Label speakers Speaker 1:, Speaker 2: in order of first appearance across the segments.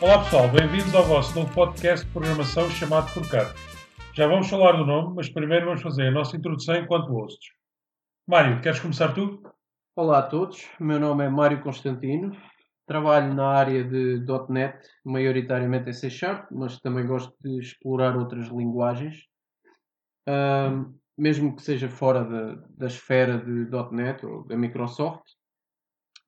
Speaker 1: Olá pessoal, bem-vindos ao vosso novo podcast de programação chamado Forcar. Já vamos falar do nome, mas primeiro vamos fazer a nossa introdução enquanto hosts. Mário, queres começar tu?
Speaker 2: Olá a todos, o meu nome é Mário Constantino, trabalho na área de .NET, maioritariamente em C Sharp, mas também gosto de explorar outras linguagens, mesmo que seja fora da, da esfera de .NET ou da Microsoft.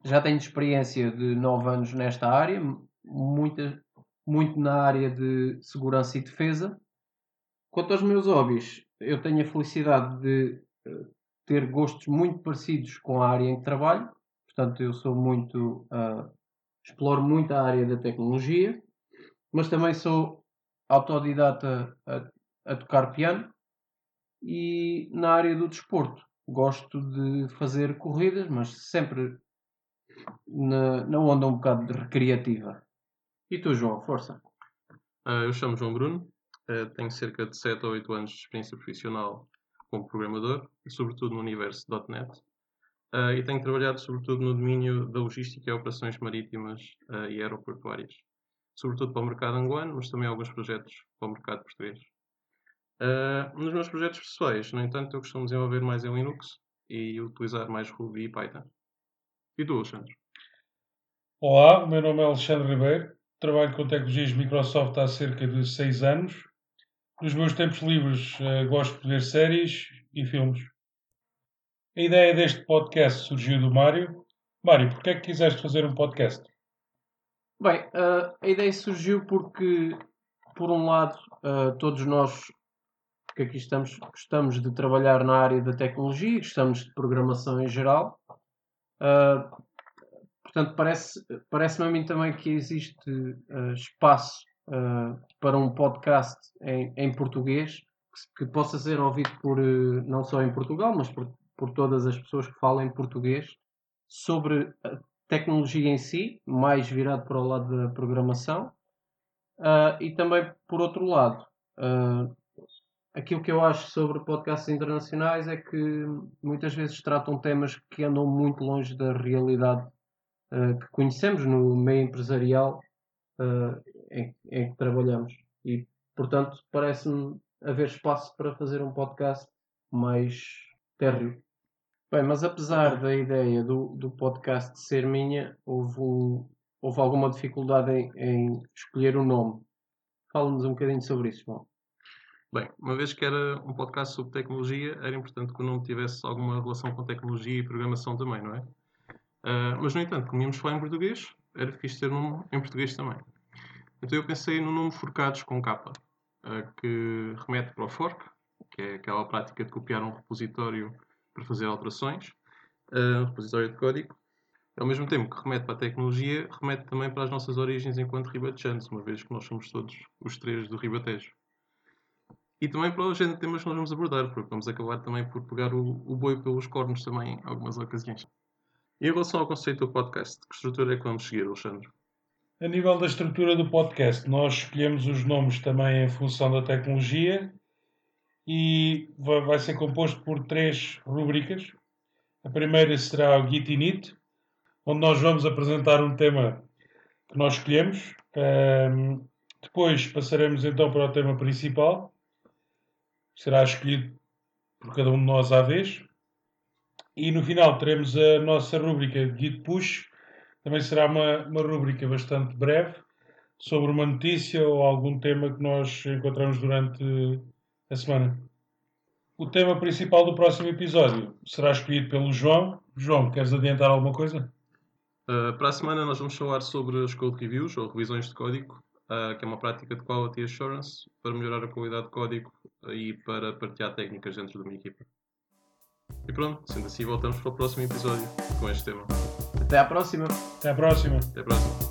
Speaker 2: Já tenho experiência de 9 anos nesta área, muita, muito na área de segurança e defesa. Quanto aos meus hobbies, eu tenho a felicidade de uh, ter gostos muito parecidos com a área em que trabalho. Portanto, eu sou muito. Uh, exploro muito a área da tecnologia, mas também sou autodidata a, a tocar piano e na área do desporto. Gosto de fazer corridas, mas sempre na, na onda um bocado recreativa. E tu, João, força?
Speaker 3: Uh, eu chamo João Bruno, uh, tenho cerca de 7 ou 8 anos de experiência profissional como programador, e sobretudo no universo .NET. Uh, e tenho trabalhado sobretudo no domínio da logística e operações marítimas e aeroportuárias. Sobretudo para o mercado angolano, mas também alguns projetos para o mercado português. nos meus projetos pessoais, no entanto, eu costumo desenvolver mais em Linux e utilizar mais Ruby e Python. E tu, Alexandre?
Speaker 1: Olá, o meu nome é Alexandre Ribeiro, trabalho com tecnologias Microsoft há cerca de 6 anos. Nos meus tempos livres uh, gosto de ver séries e filmes. A ideia deste podcast surgiu do Mário. Mário, porquê é que quiseste fazer um podcast?
Speaker 2: Bem, uh, a ideia surgiu porque, por um lado, uh, todos nós que aqui estamos gostamos de trabalhar na área da tecnologia, gostamos de programação em geral. Portanto, parece, parece-me a mim também que existe uh, espaço uh, para um podcast em, em português que, que, possa ser ouvido por, uh, não só em Portugal, mas por, por todas as pessoas que falam em português sobre a tecnologia em si, mais virado para o lado da programação, e também, por outro lado, aquilo que eu acho sobre podcasts internacionais é que muitas vezes tratam temas que andam muito longe da realidade uh, que conhecemos no meio empresarial uh, em, em, que trabalhamos. E, portanto, parece-me haver espaço para fazer um podcast mais térreo. Bem, mas apesar da ideia do, do podcast ser minha, houve, um, houve alguma dificuldade em, em escolher o nome. Fala-nos um bocadinho sobre isso, João.
Speaker 3: Bem, uma vez que era um podcast sobre tecnologia, era importante que o nome tivesse alguma relação com tecnologia e programação também, não é? Uh, mas, no entanto, como íamos falar em português, era fixe ter um nome em português também. Então eu pensei no nome Forcados com capa, uh, que remete para o fork, que é aquela prática de copiar um repositório para fazer alterações, uh, um repositório de código. Ao mesmo tempo que remete para a tecnologia, remete também para as nossas origens enquanto ribatejanos, uma vez que nós somos todos os três do Ribatejo. E também para o género de temas que nós vamos abordar, porque vamos acabar também por pegar o, o boi pelos cornos também em algumas ocasiões. Em relação ao conceito do podcast, que estrutura é que vamos seguir, Alexandre?
Speaker 1: A nível da estrutura do podcast, nós escolhemos os nomes também em função da tecnologia e vai ser composto por três rubricas. A primeira será o Git Init, onde nós vamos apresentar um tema que nós escolhemos. Um, depois passaremos então para o tema principal, será escolhido por cada um de nós à vez. E no final teremos a nossa rúbrica de Git Push. Também será uma, uma rúbrica bastante breve sobre uma notícia ou algum tema que nós encontramos durante a semana. O tema principal do próximo episódio será escolhido pelo João. João, queres adiantar alguma coisa?
Speaker 3: Uh, para a semana nós vamos falar sobre as code reviews ou revisões de código, uh, que é uma prática de quality assurance para melhorar a qualidade de código e para partilhar técnicas dentro de uma equipa. E pronto, sendo assim, voltamos para o próximo episódio com este tema.
Speaker 2: Até à próxima.
Speaker 1: Até à próxima.
Speaker 3: Até à próxima.